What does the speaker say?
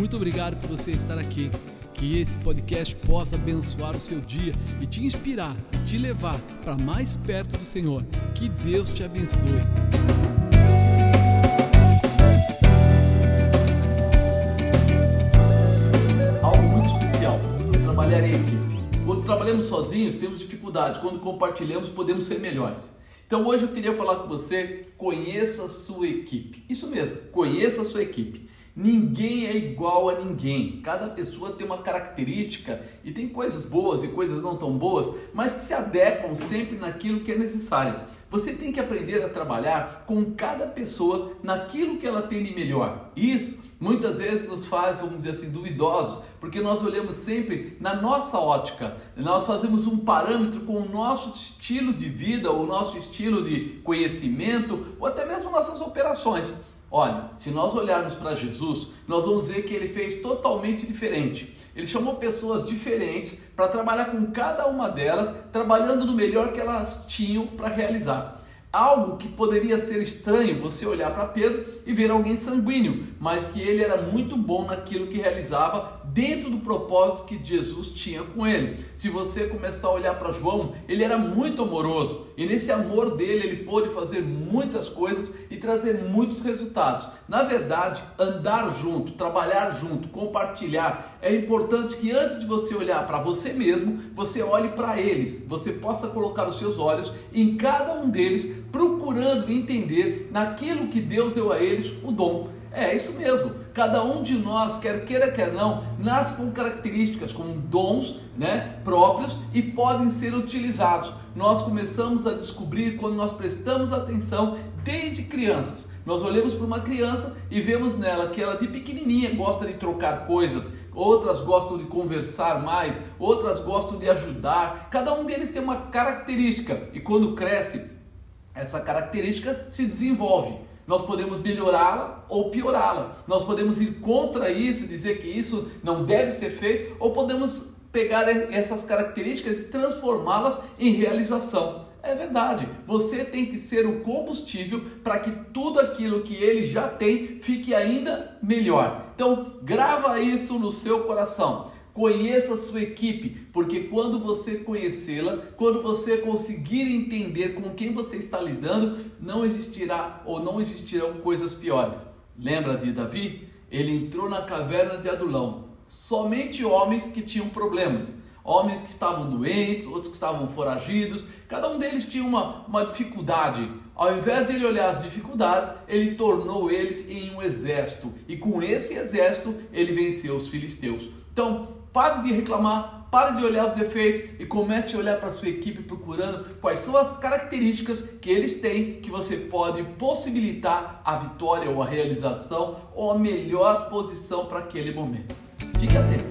Muito obrigado por você estar aqui. Que esse podcast possa abençoar o seu dia e te inspirar e te levar para mais perto do Senhor. Que Deus te abençoe. Algo muito especial, trabalhar em equipe. Quando trabalhamos sozinhos, temos dificuldades. Quando compartilhamos, podemos ser melhores. Então hoje eu queria falar com você, conheça a sua equipe. Isso mesmo, conheça a sua equipe. Ninguém é igual a ninguém. Cada pessoa tem uma característica e tem coisas boas e coisas não tão boas, mas que se adequam sempre naquilo que é necessário. Você tem que aprender a trabalhar com cada pessoa naquilo que ela tem de melhor. Isso muitas vezes nos faz, vamos dizer assim, duvidosos, porque nós olhamos sempre na nossa ótica, nós fazemos um parâmetro com o nosso estilo de vida, o nosso estilo de conhecimento ou até mesmo nossas operações. Olha, se nós olharmos para Jesus, nós vamos ver que ele fez totalmente diferente. Ele chamou pessoas diferentes para trabalhar com cada uma delas, trabalhando no melhor que elas tinham para realizar. Algo que poderia ser estranho você olhar para Pedro e ver alguém sanguíneo, mas que ele era muito bom naquilo que realizava dentro do propósito que Jesus tinha com ele. Se você começar a olhar para João, ele era muito amoroso e nesse amor dele ele pôde fazer muitas coisas e trazer muitos resultados. Na verdade, andar junto, trabalhar junto, compartilhar, é importante que antes de você olhar para você mesmo, você olhe para eles, você possa colocar os seus olhos em cada um deles procurando entender naquilo que Deus deu a eles o dom. É isso mesmo. Cada um de nós, quer queira quer não, nasce com características, com dons, né, próprios e podem ser utilizados. Nós começamos a descobrir quando nós prestamos atenção desde crianças. Nós olhamos para uma criança e vemos nela que ela de pequenininha gosta de trocar coisas, outras gostam de conversar mais, outras gostam de ajudar. Cada um deles tem uma característica e quando cresce essa característica se desenvolve. Nós podemos melhorá-la ou piorá-la. Nós podemos ir contra isso, dizer que isso não deve ser feito, ou podemos pegar essas características e transformá-las em realização. É verdade, você tem que ser o combustível para que tudo aquilo que ele já tem fique ainda melhor. Então, grava isso no seu coração. Conheça a sua equipe, porque quando você conhecê-la, quando você conseguir entender com quem você está lidando, não existirá ou não existirão coisas piores. Lembra de Davi? Ele entrou na caverna de Adulão. Somente homens que tinham problemas. Homens que estavam doentes, outros que estavam foragidos, cada um deles tinha uma, uma dificuldade. Ao invés de ele olhar as dificuldades, ele tornou eles em um exército. E com esse exército, ele venceu os filisteus. Então, Pare de reclamar, pare de olhar os defeitos e comece a olhar para a sua equipe procurando quais são as características que eles têm que você pode possibilitar a vitória ou a realização ou a melhor posição para aquele momento. Fique atento.